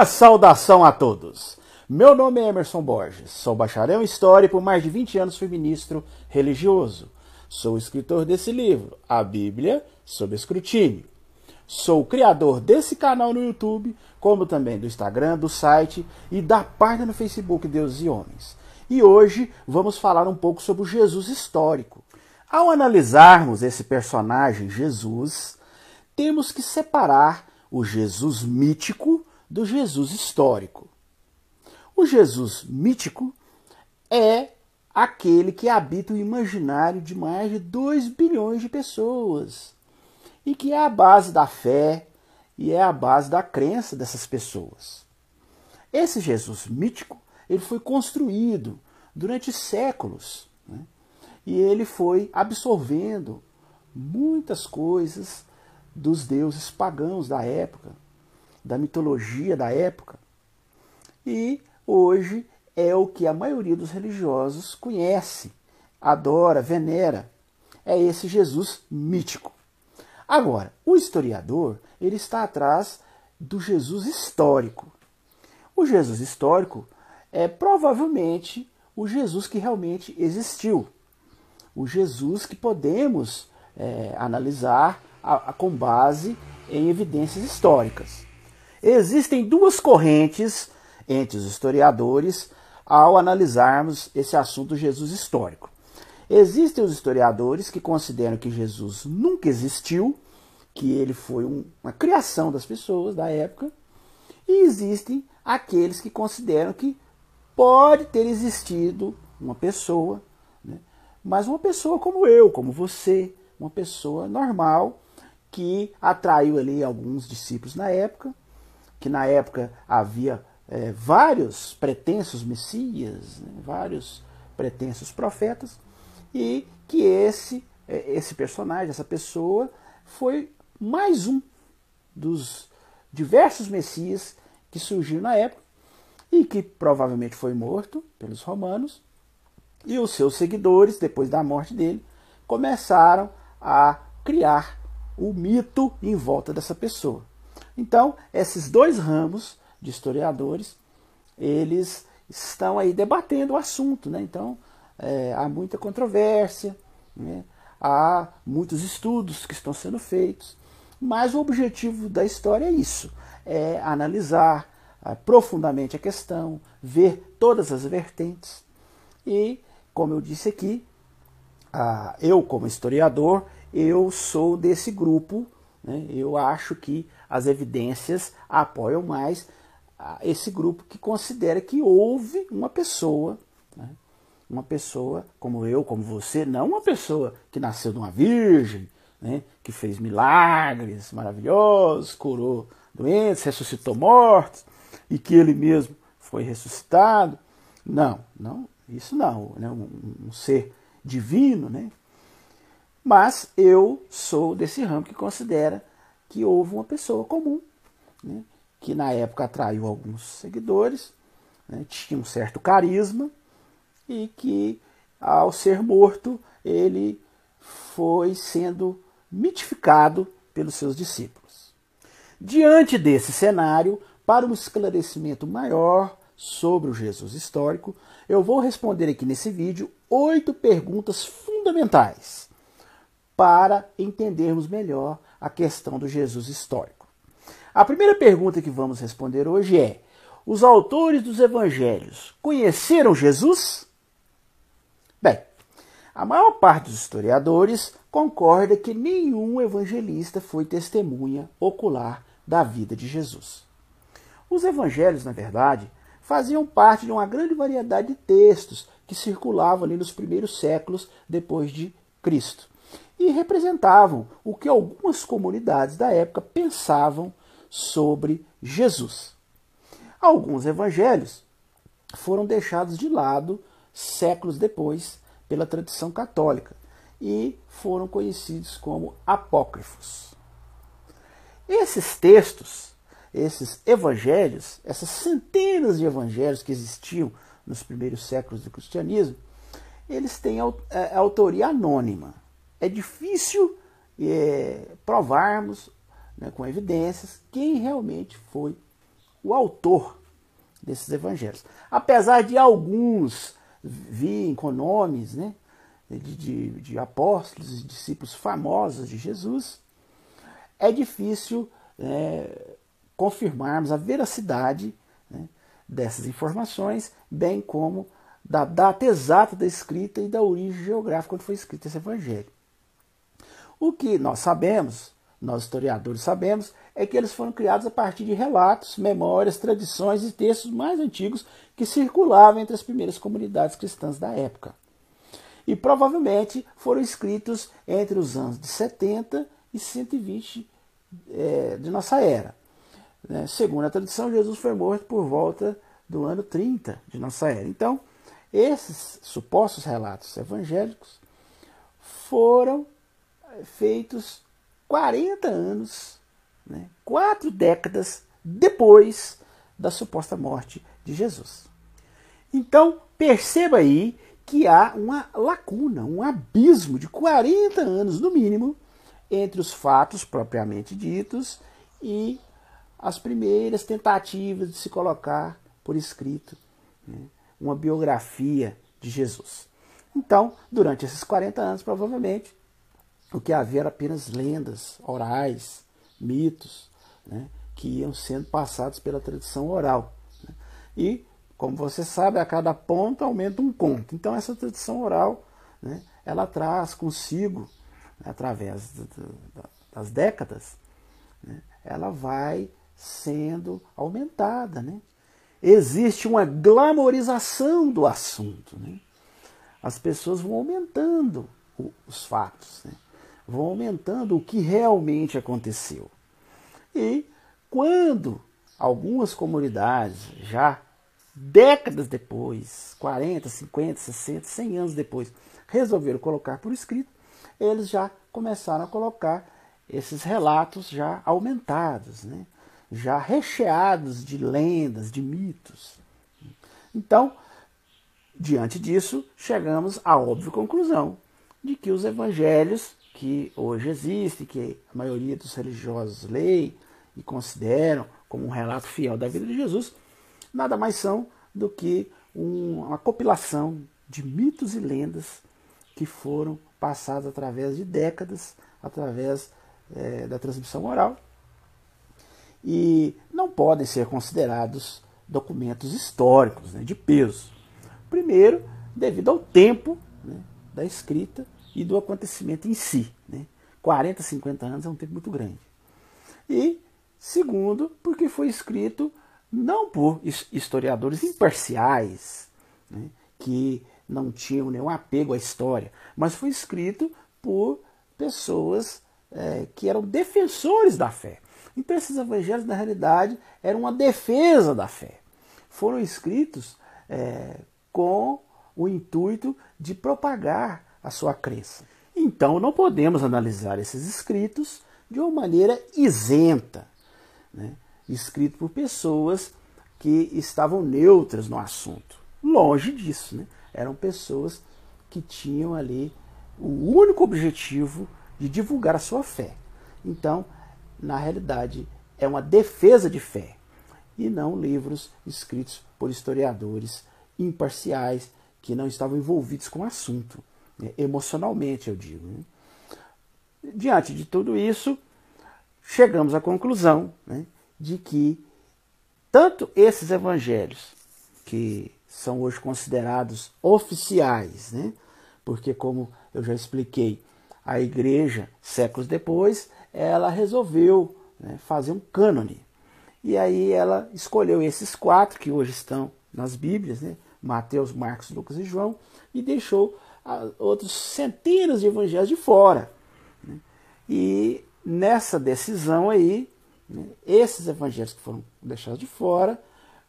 Uma saudação a todos. Meu nome é Emerson Borges, sou bacharel em História e por mais de 20 anos fui ministro religioso. Sou escritor desse livro, A Bíblia sob Escrutínio. Sou criador desse canal no YouTube, como também do Instagram, do site e da página no Facebook Deus e Homens. E hoje vamos falar um pouco sobre o Jesus histórico. Ao analisarmos esse personagem Jesus, temos que separar o Jesus mítico do Jesus histórico. O Jesus mítico é aquele que habita o imaginário de mais de 2 bilhões de pessoas e que é a base da fé e é a base da crença dessas pessoas. Esse Jesus mítico ele foi construído durante séculos né? e ele foi absorvendo muitas coisas dos deuses pagãos da época, da mitologia da época. E hoje é o que a maioria dos religiosos conhece, adora, venera. É esse Jesus mítico. Agora, o historiador, ele está atrás do Jesus histórico. O Jesus histórico é provavelmente o Jesus que realmente existiu. O Jesus que podemos é, analisar a, a, com base em evidências históricas. Existem duas correntes entre os historiadores ao analisarmos esse assunto Jesus histórico. Existem os historiadores que consideram que Jesus nunca existiu, que ele foi um, uma criação das pessoas da época, e existem aqueles que consideram que pode ter existido uma pessoa, né? mas uma pessoa como eu, como você, uma pessoa normal que atraiu ali alguns discípulos na época que na época havia é, vários pretensos messias, né, vários pretensos profetas, e que esse, é, esse personagem, essa pessoa, foi mais um dos diversos messias que surgiram na época e que provavelmente foi morto pelos romanos, e os seus seguidores, depois da morte dele, começaram a criar o mito em volta dessa pessoa. Então, esses dois ramos de historiadores, eles estão aí debatendo o assunto, né? Então, é, há muita controvérsia, né? há muitos estudos que estão sendo feitos, mas o objetivo da história é isso, é analisar é, profundamente a questão, ver todas as vertentes e, como eu disse aqui, eu como historiador, eu sou desse grupo né? Eu acho que as evidências apoiam mais esse grupo que considera que houve uma pessoa, né? uma pessoa como eu, como você, não uma pessoa que nasceu de uma virgem, né? que fez milagres maravilhosos, curou doentes, ressuscitou mortos e que ele mesmo foi ressuscitado. Não, não, isso não, né? um, um ser divino, né? Mas eu sou desse ramo que considera que houve uma pessoa comum, né, que na época atraiu alguns seguidores, né, tinha um certo carisma e que, ao ser morto, ele foi sendo mitificado pelos seus discípulos. Diante desse cenário, para um esclarecimento maior sobre o Jesus histórico, eu vou responder aqui nesse vídeo oito perguntas fundamentais para entendermos melhor a questão do Jesus histórico. A primeira pergunta que vamos responder hoje é: os autores dos evangelhos conheceram Jesus? Bem, a maior parte dos historiadores concorda que nenhum evangelista foi testemunha ocular da vida de Jesus. Os evangelhos, na verdade, faziam parte de uma grande variedade de textos que circulavam ali nos primeiros séculos depois de Cristo e representavam o que algumas comunidades da época pensavam sobre Jesus. Alguns evangelhos foram deixados de lado séculos depois pela tradição católica e foram conhecidos como apócrifos. Esses textos, esses evangelhos, essas centenas de evangelhos que existiam nos primeiros séculos do cristianismo, eles têm é, autoria anônima é difícil é, provarmos né, com evidências quem realmente foi o autor desses evangelhos. Apesar de alguns virem com nomes né, de, de, de apóstolos e discípulos famosos de Jesus, é difícil é, confirmarmos a veracidade né, dessas informações, bem como da data exata da escrita e da origem geográfica quando foi escrito esse evangelho. O que nós sabemos, nós historiadores sabemos, é que eles foram criados a partir de relatos, memórias, tradições e textos mais antigos que circulavam entre as primeiras comunidades cristãs da época. E provavelmente foram escritos entre os anos de 70 e 120 é, de nossa era. Né? Segundo a tradição, Jesus foi morto por volta do ano 30 de nossa era. Então, esses supostos relatos evangélicos foram feitos 40 anos, né, quatro décadas depois da suposta morte de Jesus. Então, perceba aí que há uma lacuna, um abismo de 40 anos no mínimo entre os fatos propriamente ditos e as primeiras tentativas de se colocar por escrito né, uma biografia de Jesus. Então, durante esses 40 anos, provavelmente, o que havia era apenas lendas orais, mitos, né, que iam sendo passados pela tradição oral. Né? E, como você sabe, a cada ponto aumenta um conto. Então, essa tradição oral, né, ela traz consigo, através das décadas, né, ela vai sendo aumentada. Né? Existe uma glamorização do assunto. Né? As pessoas vão aumentando os fatos. Né? Vão aumentando o que realmente aconteceu. E quando algumas comunidades, já décadas depois, 40, 50, 60, 100 anos depois, resolveram colocar por escrito, eles já começaram a colocar esses relatos já aumentados, né? já recheados de lendas, de mitos. Então, diante disso, chegamos à óbvia conclusão de que os evangelhos que hoje existe, que a maioria dos religiosos leem e consideram como um relato fiel da vida de Jesus, nada mais são do que uma compilação de mitos e lendas que foram passados através de décadas, através é, da transmissão oral, e não podem ser considerados documentos históricos né, de peso. Primeiro, devido ao tempo né, da escrita e do acontecimento em si. Né? 40, 50 anos é um tempo muito grande. E, segundo, porque foi escrito não por historiadores imparciais, né? que não tinham nenhum apego à história, mas foi escrito por pessoas é, que eram defensores da fé. Então, esses evangelhos, na realidade, eram uma defesa da fé. Foram escritos é, com o intuito de propagar a sua crença. Então, não podemos analisar esses escritos de uma maneira isenta, né? escrito por pessoas que estavam neutras no assunto. Longe disso, né? eram pessoas que tinham ali o único objetivo de divulgar a sua fé. Então, na realidade, é uma defesa de fé e não livros escritos por historiadores imparciais que não estavam envolvidos com o assunto. Emocionalmente, eu digo. Né? Diante de tudo isso, chegamos à conclusão né, de que tanto esses evangelhos, que são hoje considerados oficiais, né, porque, como eu já expliquei, a igreja, séculos depois, ela resolveu né, fazer um cânone. E aí ela escolheu esses quatro que hoje estão nas Bíblias, né, Mateus, Marcos, Lucas e João, e deixou outros centenas de evangelhos de fora. Né? E nessa decisão aí, né, esses evangelhos que foram deixados de fora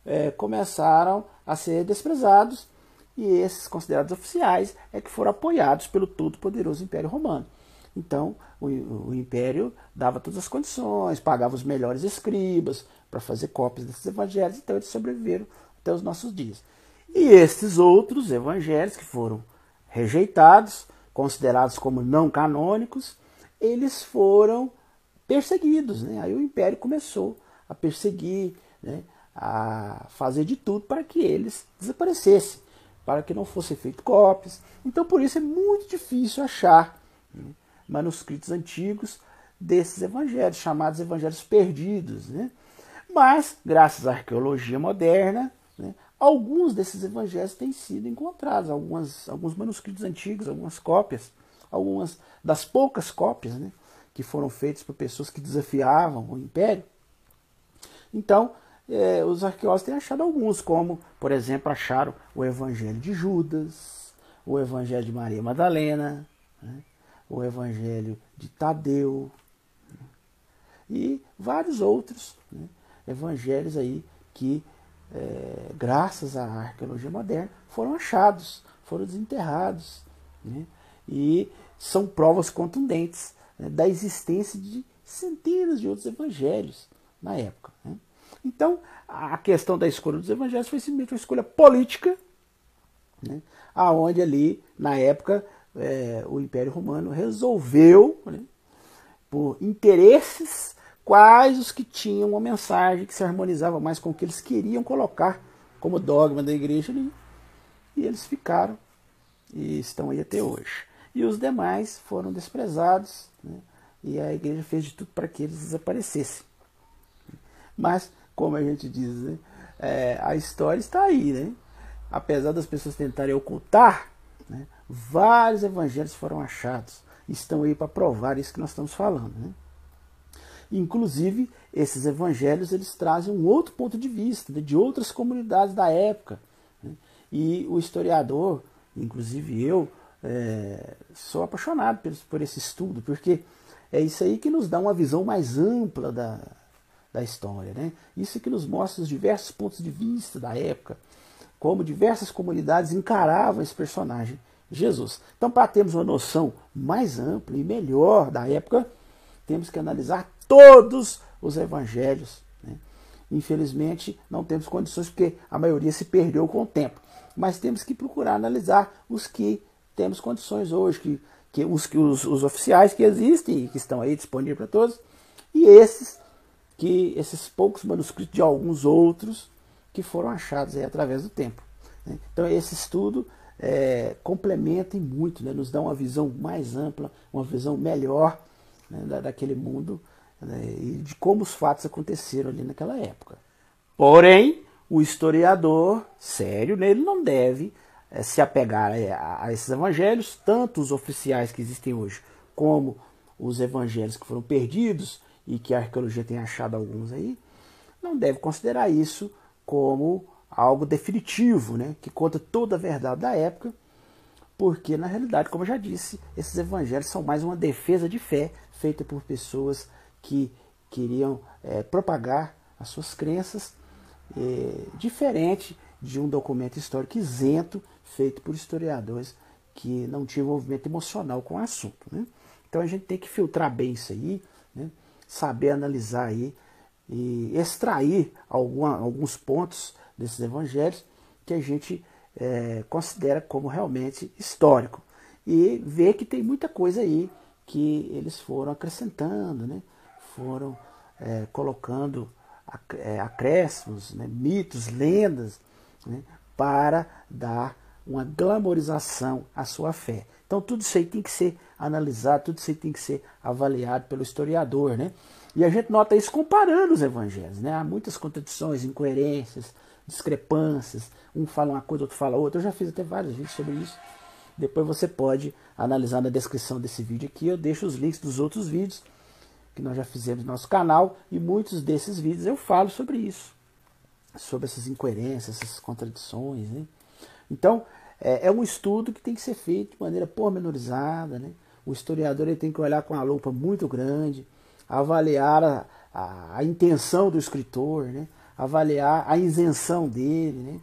é, começaram a ser desprezados e esses considerados oficiais é que foram apoiados pelo todo-poderoso Império Romano. Então, o, o, Império dava todas as condições, pagava os melhores escribas para fazer cópias desses evangelhos, então eles sobreviveram até os nossos dias. E esses outros evangelhos que foram rejeitados, considerados como não canônicos, eles foram perseguidos. Né? Aí o império começou a perseguir né? a fazer de tudo para que eles desaparecessem, para que não fossem feitas cópias. Então, por isso é muito difícil achar né, manuscritos antigos desses evangelhos, chamados evangelhos perdidos. Né? Mas, graças à arqueologia moderna, né, alguns desses evangelhos têm sido encontrados, algumas, alguns manuscritos antigos, algumas cópias, algumas das poucas cópias né, que foram feitas por pessoas que desafiavam o império. Então, é, os arqueólogos têm achado alguns, como, por exemplo, acharam o Evangelho de Judas, o Evangelho de Maria Madalena, né, o Evangelho de Tadeu né, e vários outros né, evangelhos aí que, é, graças à arqueologia moderna, foram achados, foram desenterrados né, e são provas contundentes né, da existência de centenas de outros evangelhos na época. Né. Então, a questão da escolha dos evangelhos foi simplesmente uma escolha política, né, aonde ali, na época, é, o Império Romano resolveu, né, por interesses, quais os que tinham uma mensagem que se harmonizava mais com o que eles queriam colocar como dogma da igreja ali. E eles ficaram e estão aí até hoje. E os demais foram desprezados, né, e a igreja fez de tudo para que eles desaparecessem. Mas como a gente diz, né? é, a história está aí, né? Apesar das pessoas tentarem ocultar, né? vários evangelhos foram achados. Estão aí para provar isso que nós estamos falando, né? Inclusive, esses evangelhos eles trazem um outro ponto de vista né, de outras comunidades da época. Né? E o historiador, inclusive eu, é, sou apaixonado por, por esse estudo, porque é isso aí que nos dá uma visão mais ampla da, da história. Né? Isso que nos mostra os diversos pontos de vista da época, como diversas comunidades encaravam esse personagem, Jesus. Então, para termos uma noção mais ampla e melhor da época, temos que analisar todos os evangelhos. Né? Infelizmente, não temos condições, porque a maioria se perdeu com o tempo. Mas temos que procurar analisar os que temos condições hoje, que, que, os, os, os oficiais que existem e que estão aí disponíveis para todos, e esses que esses poucos manuscritos de alguns outros que foram achados aí através do tempo. Né? Então esse estudo é, complementa muito, né? nos dá uma visão mais ampla, uma visão melhor né? da, daquele mundo né? e de como os fatos aconteceram ali naquela época. Porém, o historiador sério, né? ele não deve é, se apegar é, a, a esses evangelhos, tanto os oficiais que existem hoje, como os evangelhos que foram perdidos e que a arqueologia tem achado alguns aí, não deve considerar isso como algo definitivo, né, que conta toda a verdade da época, porque na realidade, como eu já disse, esses evangelhos são mais uma defesa de fé feita por pessoas que queriam é, propagar as suas crenças, é, diferente de um documento histórico isento feito por historiadores que não tinham envolvimento emocional com o assunto. Né? Então a gente tem que filtrar bem isso aí, né? saber analisar aí e extrair alguma, alguns pontos desses evangelhos que a gente é, considera como realmente histórico e ver que tem muita coisa aí que eles foram acrescentando, né? Foram é, colocando é, acréscimos, né? mitos, lendas, né? para dar uma glamorização à sua fé. Então tudo isso aí tem que ser analisado, tudo isso aí tem que ser avaliado pelo historiador, né? E a gente nota isso comparando os evangelhos, né? Há muitas contradições, incoerências, discrepâncias. Um fala uma coisa, outro fala outra. Eu já fiz até vários vídeos sobre isso. Depois você pode analisar na descrição desse vídeo aqui. Eu deixo os links dos outros vídeos que nós já fizemos no nosso canal. E muitos desses vídeos eu falo sobre isso. Sobre essas incoerências, essas contradições. Né? Então, é, é, um estudo que tem que ser feito de maneira pormenorizada. Né? O historiador ele tem que olhar com uma lupa muito grande, avaliar a, a, a intenção do escritor, né? avaliar a isenção dele, né?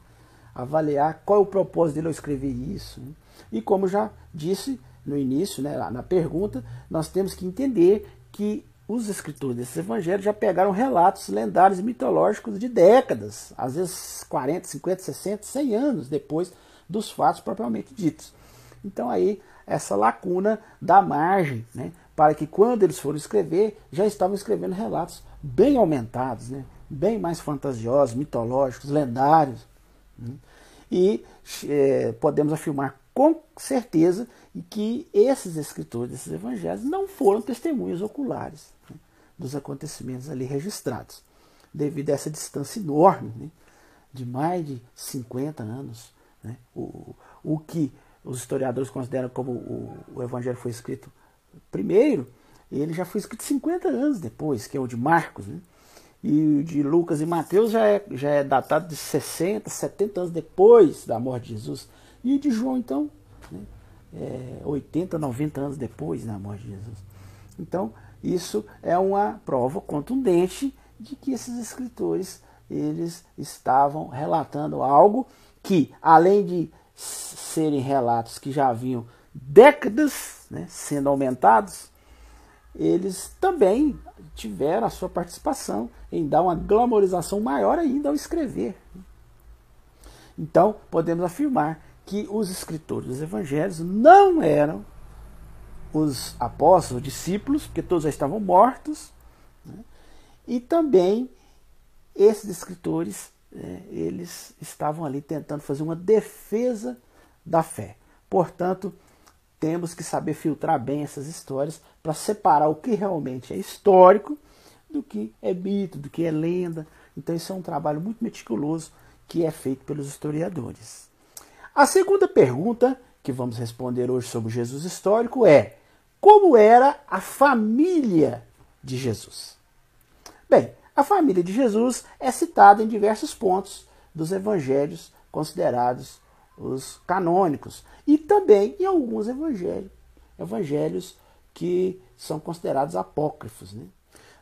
avaliar qual é o propósito dele ao escrever isso. Né? E como já disse no início, né, na pergunta, nós temos que entender que os escritores desses evangelhos já pegaram relatos lendários e mitológicos de décadas, às vezes 40, 50, 60, 100 anos depois dos fatos propriamente ditos. Então aí essa lacuna da margem, né, para que quando eles foram escrever, já estavam escrevendo relatos bem aumentados, né, bem mais fantasiosos, mitológicos, lendários. Né? E é, podemos afirmar com certeza que esses escritores desses evangelhos não foram testemunhas oculares dos acontecimentos ali registrados, devido a essa distância enorme, né, de mais de 50 anos. Né, o, o que os historiadores consideram como o, o evangelho foi escrito primeiro, ele já foi escrito 50 anos depois, que é o de Marcos. Né? E o de Lucas e Mateus já é, já é datado de 60, 70 anos depois da morte de Jesus. E o de João, então, né? é, 80, 90 anos depois da morte de Jesus. Então, isso é uma prova contundente de que esses escritores eles estavam relatando algo que, além de serem relatos que já haviam décadas né, sendo aumentados, eles também tiveram a sua participação em dar uma glamorização maior ainda ao escrever. Então, podemos afirmar que os escritores dos evangelhos não eram os apóstolos, os discípulos, porque todos já estavam mortos, né? e também esses escritores, é, eles estavam ali tentando fazer uma defesa da fé. Portanto, temos que saber filtrar bem essas histórias para separar o que realmente é histórico do que é mito, do que é lenda. Então, isso é um trabalho muito meticuloso que é feito pelos historiadores. A segunda pergunta que vamos responder hoje sobre Jesus histórico é: como era a família de Jesus? Bem, a família de Jesus é citada em diversos pontos dos evangelhos considerados os canônicos, e também em alguns evangelhos, evangelhos que são considerados apócrifos. Né?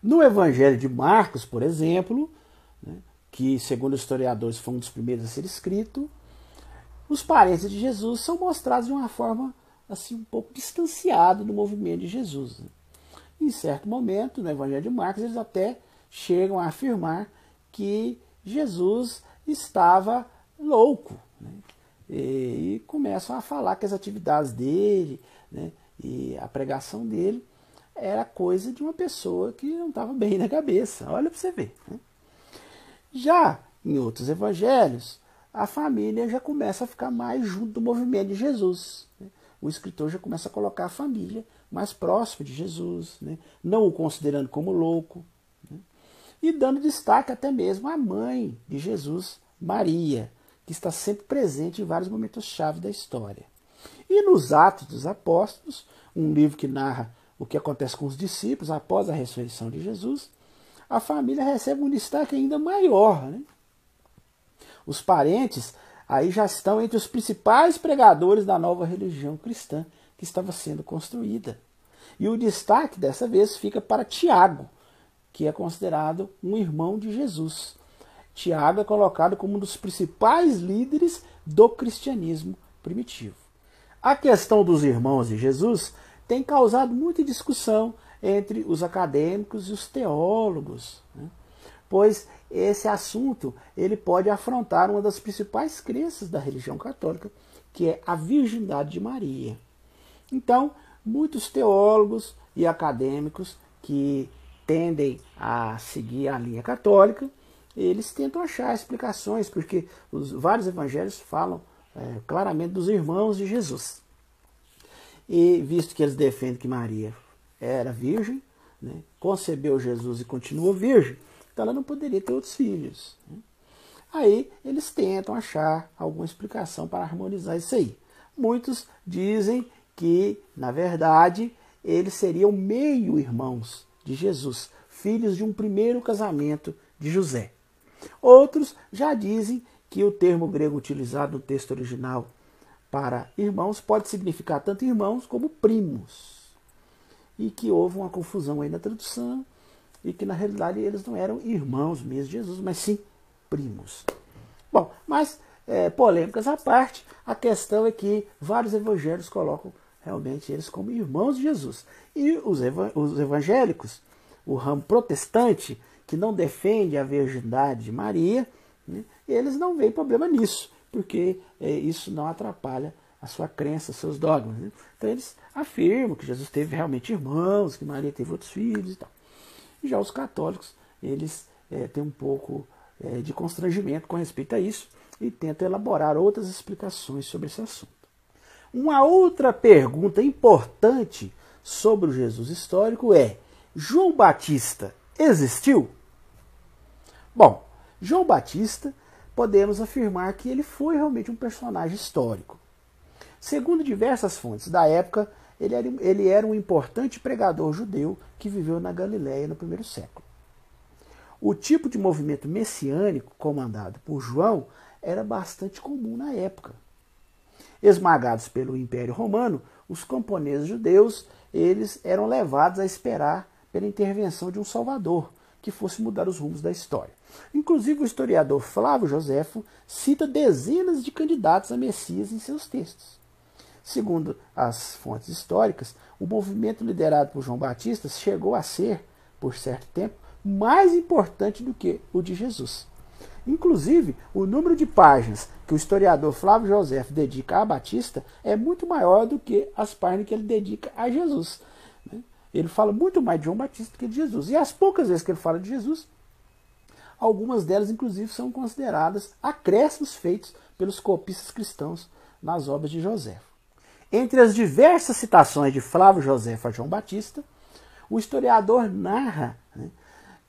No Evangelho de Marcos, por exemplo, né, que segundo os historiadores foi um dos primeiros a ser escrito, os parentes de Jesus são mostrados de uma forma assim um pouco distanciada do movimento de Jesus. Né? Em certo momento, no Evangelho de Marcos, eles até chegam a afirmar que Jesus estava louco. Né? e, começam a falar que as atividades dele né, e a pregação dele era coisa de uma pessoa que não estava bem na cabeça. Olha para você ver. Né? Já em outros evangelhos, a família já começa a ficar mais junto do movimento de Jesus. Né? O escritor já começa a colocar a família mais próxima de Jesus, né? não o considerando como louco, né? e dando destaque até mesmo à mãe de Jesus, Maria, que está sempre presente em vários momentos-chave da história. E nos Atos dos Apóstolos, um livro que narra o que acontece com os discípulos após a ressurreição de Jesus, a família recebe um destaque ainda maior. Né? Os parentes aí já estão entre os principais pregadores da nova religião cristã que estava sendo construída. E o destaque dessa vez fica para Tiago, que é considerado um irmão de Jesus. Tiago é colocado como um dos principais líderes do cristianismo primitivo. A questão dos irmãos de Jesus tem causado muita discussão entre os acadêmicos e os teólogos, né? pois esse assunto ele pode afrontar uma das principais crenças da religião católica, que é a virgindade de Maria. Então, muitos teólogos e acadêmicos que tendem a seguir a linha católica eles tentam achar explicações, porque os vários evangelhos falam é, claramente dos irmãos de Jesus. E visto que eles defendem que Maria era virgem, né, concebeu Jesus e continuou virgem, então ela não poderia ter outros filhos. Aí eles tentam achar alguma explicação para harmonizar isso aí. Muitos dizem que, na verdade, eles seriam meio-irmãos de Jesus, filhos de um primeiro casamento de José. Outros já dizem que o termo grego utilizado no texto original para irmãos pode significar tanto irmãos como primos. E que houve uma confusão aí na tradução e que na realidade eles não eram irmãos mesmo de Jesus, mas sim primos. Bom, mas é, polêmicas à parte, a questão é que vários evangelhos colocam realmente eles como irmãos de Jesus. E os, os evangélicos, o ramo protestante, que não defende a virgindade de Maria, né, eles não veem problema nisso, porque é, isso não atrapalha a sua crença, seus dogmas. Né? Então eles afirmam que Jesus teve realmente irmãos, que Maria teve outros filhos e tal. Já os católicos, eles é, tem um pouco é, de constrangimento com respeito a isso e tento elaborar outras explicações sobre esse assunto. Uma outra pergunta importante sobre o Jesus histórico é: João Batista existiu? Bom, João Batista, podemos afirmar que ele foi realmente um personagem histórico. Segundo diversas fontes da época, ele era, ele era um importante pregador judeu que viveu na Galiléia no primeiro século. O tipo de movimento messiânico comandado por João era bastante comum na época. Esmagados pelo Império Romano, os camponeses judeus eles eram levados a esperar pela intervenção de um Salvador que fosse mudar os rumos da história. Inclusive, o historiador Flávio Joséfo cita dezenas de candidatos a Messias em seus textos. Segundo as fontes históricas, o movimento liderado por João Batista chegou a ser, por certo tempo, mais importante do que o de Jesus. Inclusive, o número de páginas que o historiador Flávio José dedica a Batista é muito maior do que as páginas que ele dedica a Jesus. Né? Ele fala muito mais de João Batista do que de Jesus. E as poucas vezes que ele fala de Jesus, algumas delas, inclusive, são consideradas acréscimos feitos pelos copistas cristãos nas obras de José. Entre as diversas citações de Flávio José a João Batista, o historiador narra né,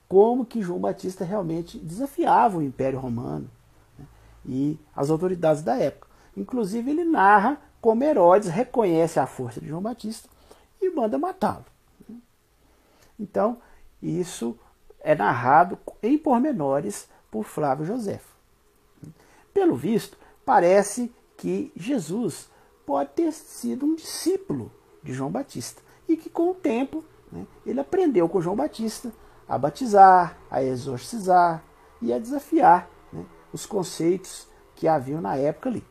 como que João Batista realmente desafiava o Império Romano né, e as autoridades da época. Inclusive, ele narra como Herodes reconhece a força de João Batista e manda matá-lo. Né. Então, isso é narrado em pormenores por Flávio José. Pelo visto, parece que Jesus pode ter sido um discípulo de João Batista e que, com o tempo, né, ele aprendeu com João Batista a batizar, a exorcizar e a desafiar né, os conceitos que haviam na época ali.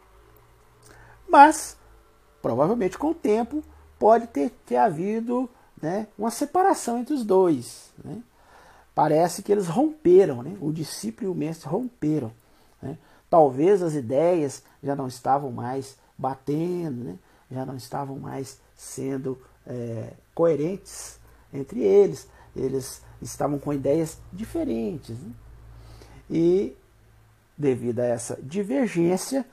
Mas, provavelmente com o tempo, pode ter, ter havido né, uma separação entre os dois. Né? Parece que eles romperam, né? o discípulo e o mestre romperam. Né? Talvez as ideias já não estavam mais batendo, né? já não estavam mais sendo é, coerentes entre eles eles estavam com ideias diferentes. Né? E, devido a essa divergência,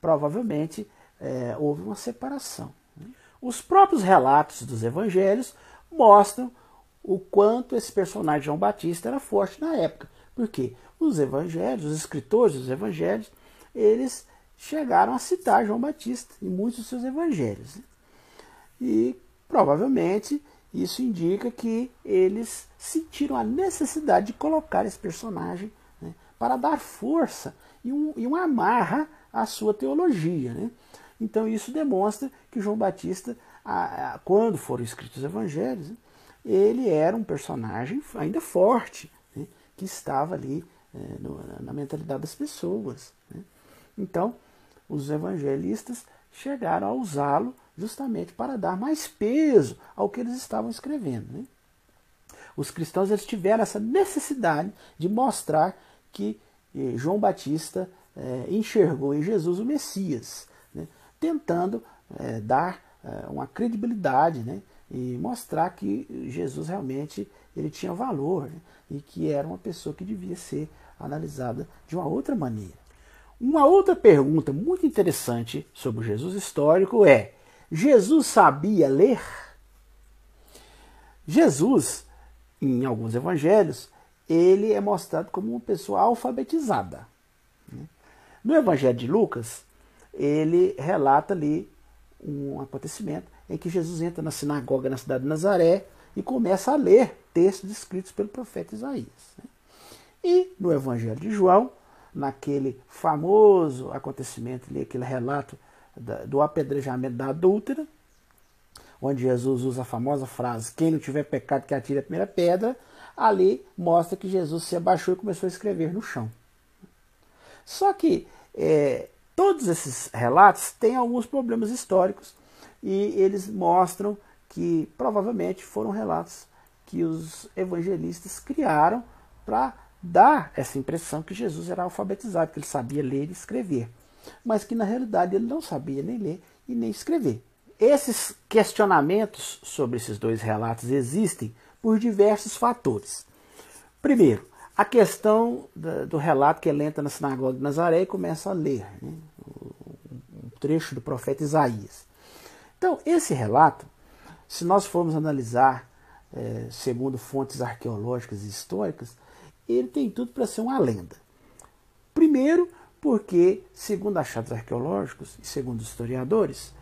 provavelmente é, houve uma separação. Né? Os próprios relatos dos evangelhos mostram o quanto esse personagem João Batista era forte na época. Porque os evangelhos, os escritores dos evangelhos, eles chegaram a citar João Batista em muitos dos seus evangelhos. E provavelmente isso indica que eles sentiram a necessidade de colocar esse personagem né, para dar força e, um, e uma amarra à sua teologia. Né? Então isso demonstra que João Batista, a, a, quando foram escritos os evangelhos, né, ele era um personagem ainda forte, né, que estava ali é, no, na mentalidade das pessoas. Né? Então, os evangelistas chegaram a usá-lo justamente para dar mais peso ao que eles estavam escrevendo. Né? Os cristãos eles tiveram essa necessidade de mostrar que eh, João Batista eh, enxergou em Jesus o Messias, né? tentando eh, dar eh, uma credibilidade né? e mostrar que Jesus realmente ele tinha valor né? e que era uma pessoa que devia ser analisada de uma outra maneira. Uma outra pergunta muito interessante sobre o Jesus histórico é: Jesus sabia ler? Jesus, em alguns evangelhos, ele é mostrado como uma pessoa alfabetizada. Né? No evangelho de Lucas, ele relata ali um acontecimento em que Jesus entra na sinagoga na cidade de Nazaré e começa a ler textos escritos pelo profeta Isaías. Né? E no evangelho de João, naquele famoso acontecimento aquele relato do apedrejamento da adúltera, onde Jesus usa a famosa frase: Quem não tiver pecado, que atire a primeira pedra. Ali mostra que Jesus se abaixou e começou a escrever no chão. Só que é, todos esses relatos têm alguns problemas históricos e eles mostram que provavelmente foram relatos que os evangelistas criaram para dar essa impressão que Jesus era alfabetizado, que ele sabia ler e escrever mas que na realidade ele não sabia nem ler e nem escrever. Esses questionamentos sobre esses dois relatos existem por diversos fatores. Primeiro, a questão do relato que ele entra na sinagoga de Nazaré e começa a ler né, um trecho do profeta Isaías. Então, esse relato, se nós formos analisar é, segundo fontes arqueológicas e históricas, ele tem tudo para ser uma lenda. Primeiro, porque, segundo achados arqueológicos e segundo historiadores,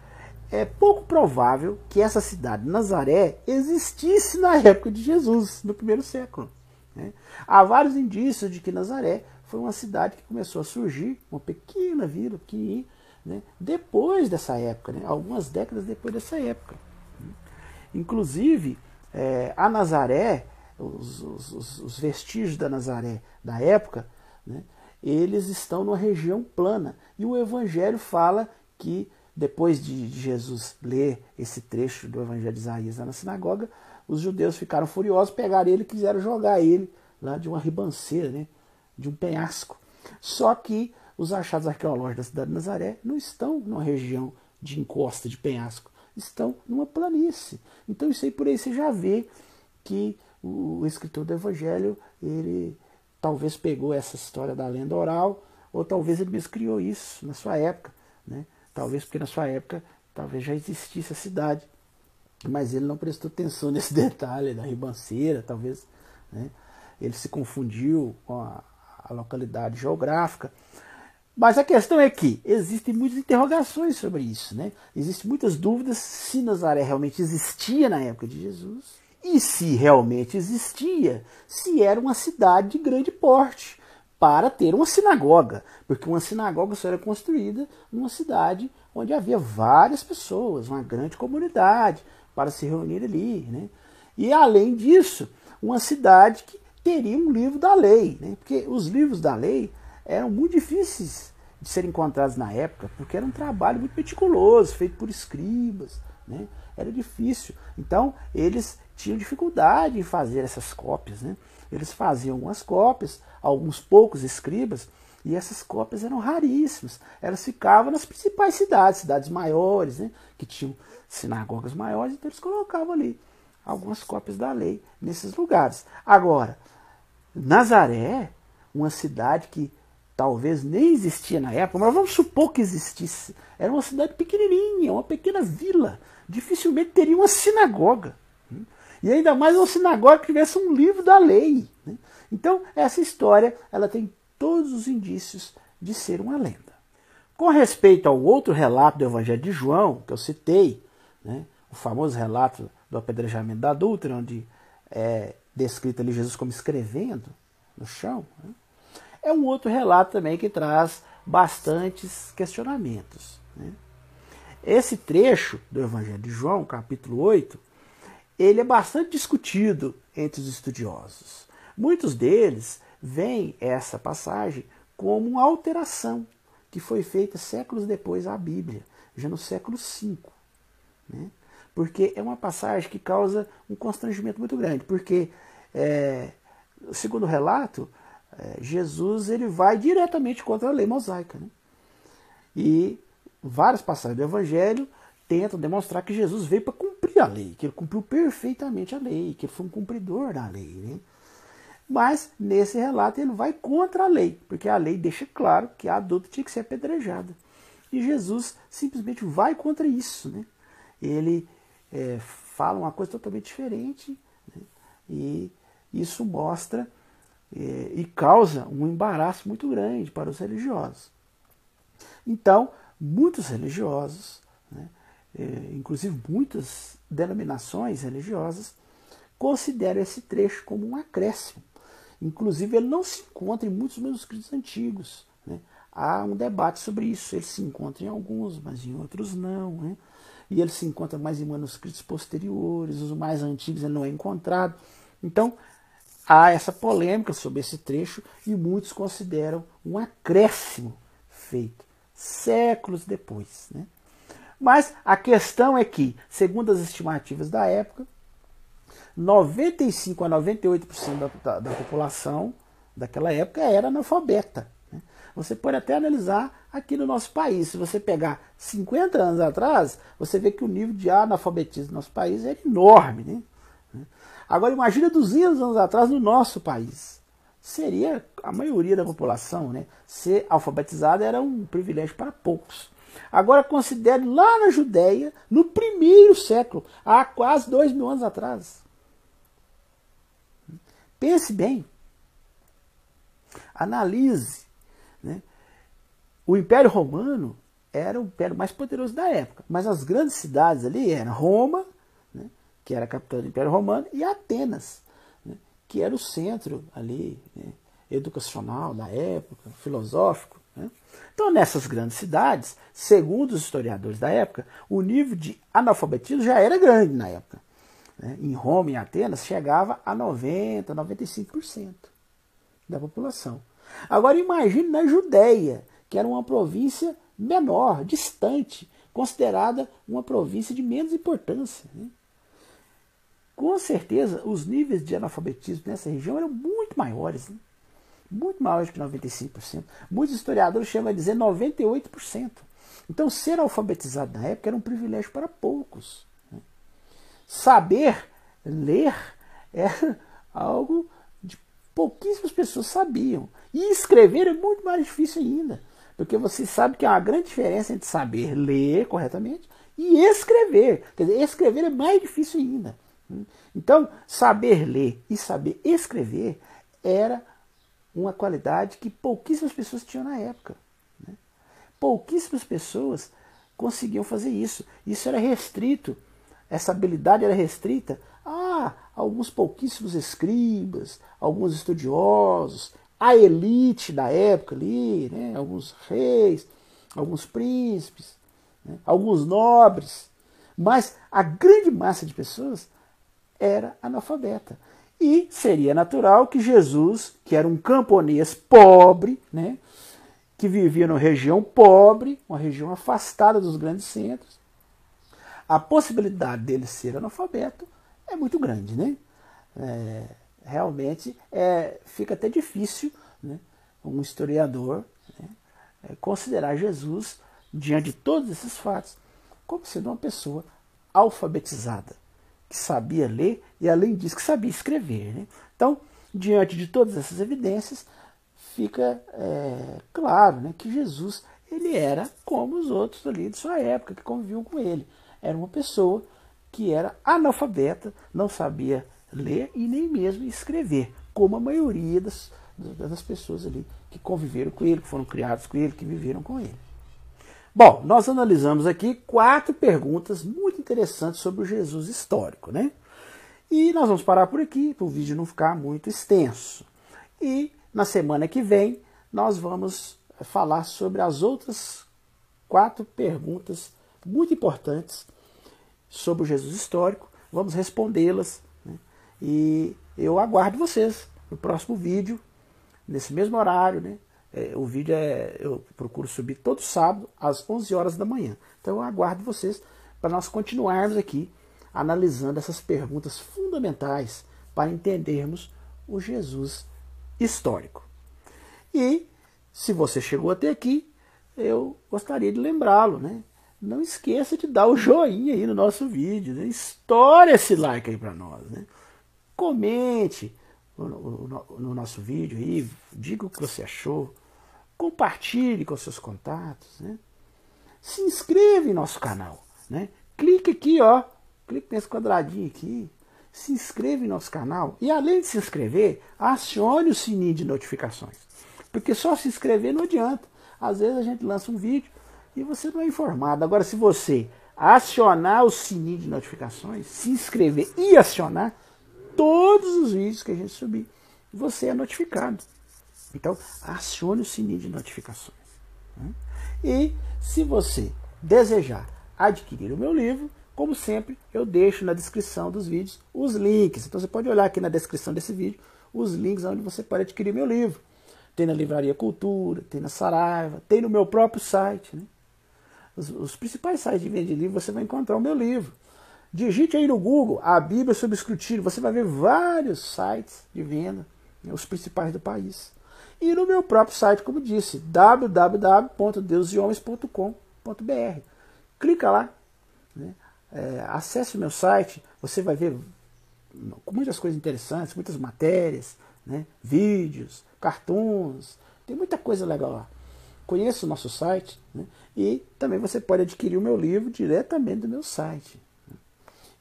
é pouco provável que essa cidade, Nazaré, existisse na época de Jesus, no primeiro século. Né? Há vários indícios de que Nazaré foi uma cidade que começou a surgir, uma pequena vila, pequenininha, né? depois dessa época, né? algumas décadas depois dessa época. Inclusive, é, a Nazaré, os, os, os, vestígios da Nazaré da época, né? eles estão numa região plana. E o Evangelho fala que, depois de Jesus ler esse trecho do Evangelho de Isaías na sinagoga, os judeus ficaram furiosos, pegaram ele e quiseram jogar ele lá de uma ribanceira, né? de um penhasco. Só que os achados arqueológicos da cidade de Nazaré não estão numa região de encosta, de penhasco, estão numa planície. Então isso aí por aí você já vê que o escritor do Evangelho, ele talvez pegou essa história da lenda oral, ou talvez ele mesmo criou isso na sua época, né? Talvez porque na sua época talvez já existisse a cidade, mas ele não prestou atenção nesse detalhe da ribanceira, talvez, né? Ele se confundiu com a, a localidade geográfica. Mas a questão é que existem muitas interrogações sobre isso, né? Existem muitas dúvidas se Nazaré realmente existia na época de Jesus e se realmente existia, se era uma cidade de grande porte para ter uma sinagoga, porque uma sinagoga só era construída numa cidade onde havia várias pessoas, uma grande comunidade para se reunir ali, né? E além disso, uma cidade que teria um livro da lei, né? Porque os livros da lei eram muito difíceis de serem encontrados na época, porque era um trabalho muito meticuloso, feito por escribas, né? Era difícil. Então, eles tinham dificuldade em fazer essas cópias. Né? Eles faziam algumas cópias, alguns poucos escribas, e essas cópias eram raríssimas. Elas ficavam nas principais cidades, cidades maiores, né? que tinham sinagogas maiores, então eles colocavam ali algumas cópias da lei nesses lugares. Agora, Nazaré, uma cidade que talvez nem existia na época, mas vamos supor que existisse. Era uma cidade pequenininha, uma pequena vila. Dificilmente teria uma sinagoga. E ainda mais uma sinagoga que tivesse um livro da lei. Né? Então, essa história ela tem todos os indícios de ser uma lenda. Com respeito ao outro relato do Evangelho de João, que eu citei, né, o famoso relato do apedrejamento da adúltera, onde é descrito ali Jesus como escrevendo no chão, né, é um outro relato também que traz bastantes questionamentos. Né. Esse trecho do Evangelho de João, capítulo 8, ele é bastante discutido entre os estudiosos. Muitos deles veem essa passagem como uma alteração que foi feita séculos depois à Bíblia, já no século V. Né? Porque é uma passagem que causa um constrangimento muito grande, porque, é, segundo o relato, é, Jesus ele vai diretamente contra a lei mosaica. Né? E várias passagens do Evangelho tentam demonstrar que Jesus veio para cumprir a lei, que ele cumpriu perfeitamente a lei, que ele foi um cumpridor da lei. Né? Mas nesse relato ele vai contra a lei, porque a lei deixa claro que a adulta tinha que ser apedrejada. E Jesus simplesmente vai contra isso. Né? Ele é, fala uma coisa totalmente diferente né? e isso mostra é, e causa um embaraço muito grande para os religiosos. Então, muitos religiosos né, é, inclusive muitas denominações religiosas, consideram esse trecho como um acréscimo. Inclusive, ele não se encontra em muitos manuscritos antigos. Né? Há um debate sobre isso. Ele se encontra em alguns, mas em outros não. Né? E ele se encontra mais em manuscritos posteriores, os mais antigos ele não é encontrado. Então, há essa polêmica sobre esse trecho e muitos consideram um acréscimo feito séculos depois. Né? Mas a questão é que, segundo as estimativas da época, 95 a 98% da, da, da população daquela época era analfabeta. Né? Você pode até analisar aqui no nosso país. Se você pegar 50 anos atrás, você vê que o nível de analfabetismo no nosso país era enorme. Né? Agora imagina 200 anos atrás no nosso país. seria a maioria da população, né? Ser alfabetizado era um privilégio para poucos. Agora considere lá na Judéia, no primeiro século, há quase dois mil anos atrás. Pense bem. Analise. Né? O Império Romano era o império mais poderoso da época, mas as grandes cidades ali eram Roma, né? que era a capital do Império Romano, e Atenas, né? que era o centro ali né? educacional da época, filosófico. Né? Então, nessas grandes cidades, segundo os historiadores da época, o nível de analfabetismo já era grande na época. Né? Em Roma e Atenas chegava a 90%, 95% da população. Agora imagine na Judéia, que era uma província menor, distante, considerada uma província de menos importância. Né? Com certeza, os níveis de analfabetismo nessa região eram muito maiores, né? Muito maiores que 95%. Muitos historiadores chegam a dizer 98%. Então, ser alfabetizado na época era um privilégio para poucos. Né? Saber ler era algo de pouquíssimas pessoas sabiam. E escrever é muito mais difícil ainda. Porque você sabe que há uma grande diferença entre saber ler corretamente e escrever. Quer dizer, escrever é mais difícil ainda. Então, saber ler e saber escrever era uma qualidade que pouquíssimas pessoas tinham na época. Né? Pouquíssimas pessoas conseguiam fazer isso. Isso era restrito, essa habilidade era restrita a alguns pouquíssimos escribas, alguns estudiosos, a elite da época ali, né? alguns reis, alguns príncipes, né? alguns nobres, mas a grande massa de pessoas era analfabeta. E seria natural que Jesus, que era um camponês pobre, né, que vivia numa região pobre, uma região afastada dos grandes centros, a possibilidade dele ser analfabeto é muito grande, né? É, realmente é, fica até difícil né, um historiador né, é, considerar Jesus, diante de todos esses fatos, como sendo uma pessoa alfabetizada, que sabia ler e, além disso, que sabia escrever. Né? Então, diante de todas essas evidências, fica é, claro né, que Jesus ele era como os outros ali de sua época que conviviam com ele. Era uma pessoa que era analfabeta, não sabia ler e nem mesmo escrever, como a maioria das, das pessoas ali que conviveram com ele, que foram criados com ele, que viveram com ele. Bom, nós analisamos aqui quatro perguntas muito interessantes sobre o Jesus histórico, né? E nós vamos parar por aqui, para o vídeo não ficar muito extenso. E na semana que vem nós vamos falar sobre as outras quatro perguntas muito importantes sobre o Jesus histórico. Vamos respondê-las e eu aguardo vocês no próximo vídeo, nesse mesmo horário, né? É, o vídeo é, eu procuro subir todo sábado às 11 horas da manhã. Então eu aguardo vocês para nós continuarmos aqui analisando essas perguntas fundamentais para entendermos o Jesus histórico. E se você chegou até aqui, eu gostaria de lembrá-lo, né? Não esqueça de dar o joinha aí no nosso vídeo, né? esse like aí para nós, né? Comente no, no, no, nosso vídeo aí, diga o que você achou, compartilhe com seus contatos, né? Se inscreva em nosso canal, né? Clique aqui, ó, clique nesse quadradinho aqui, se inscreva em nosso canal e além de se inscrever, acione o sininho de notificações, porque só se inscrever não adianta. Às vezes a gente lança um vídeo e você não é informado. Agora, se você acionar o sininho de notificações, se inscrever e acionar, todos os vídeos que a gente subir, você é notificado. Então, acione o sininho de notificações. Né? E se você desejar adquirir o meu livro, como sempre, eu deixo na descrição dos vídeos os links. Então você pode olhar aqui na descrição desse vídeo os links onde você pode adquirir meu livro. Tem na Livraria Cultura, tem na Saraiva, tem no meu próprio site. Né? Os, os, principais sites de venda de livro você vai encontrar o meu livro. Digite aí no Google a Bíblia sob escrutínio, você vai ver vários sites de venda, né, os principais do país. E no meu próprio site, como disse, www.deusehomens.com.br. Clica lá, né, é, acesse o meu site, você vai ver muitas coisas interessantes, muitas matérias, né? vídeos, cartoons, tem muita coisa legal lá. Conheça o nosso site né? e também você pode adquirir o meu livro diretamente do meu site.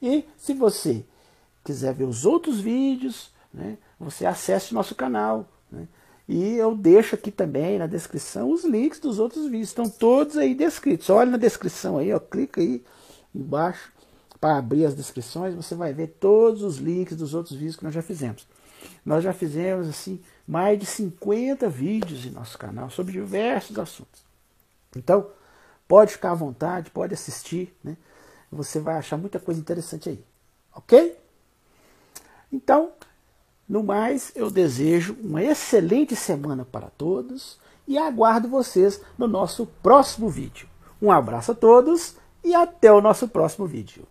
E se você quiser ver os outros vídeos, né? você acesse o nosso canal. Né? E eu deixo aqui também na descrição os links dos outros vídeos. Estão todos aí descritos. Olha na descrição aí, ó, clica aí embaixo para abrir as descrições. Você vai ver todos os links dos outros vídeos que nós já fizemos. Nós já fizemos assim mais de 50 vídeos em nosso canal sobre diversos assuntos. Então, pode ficar à vontade, pode assistir, né? Você vai achar muita coisa interessante aí. Ok? Então, no mais, eu desejo uma excelente semana para todos e aguardo vocês no nosso próximo vídeo. Um abraço a todos e até o nosso próximo vídeo.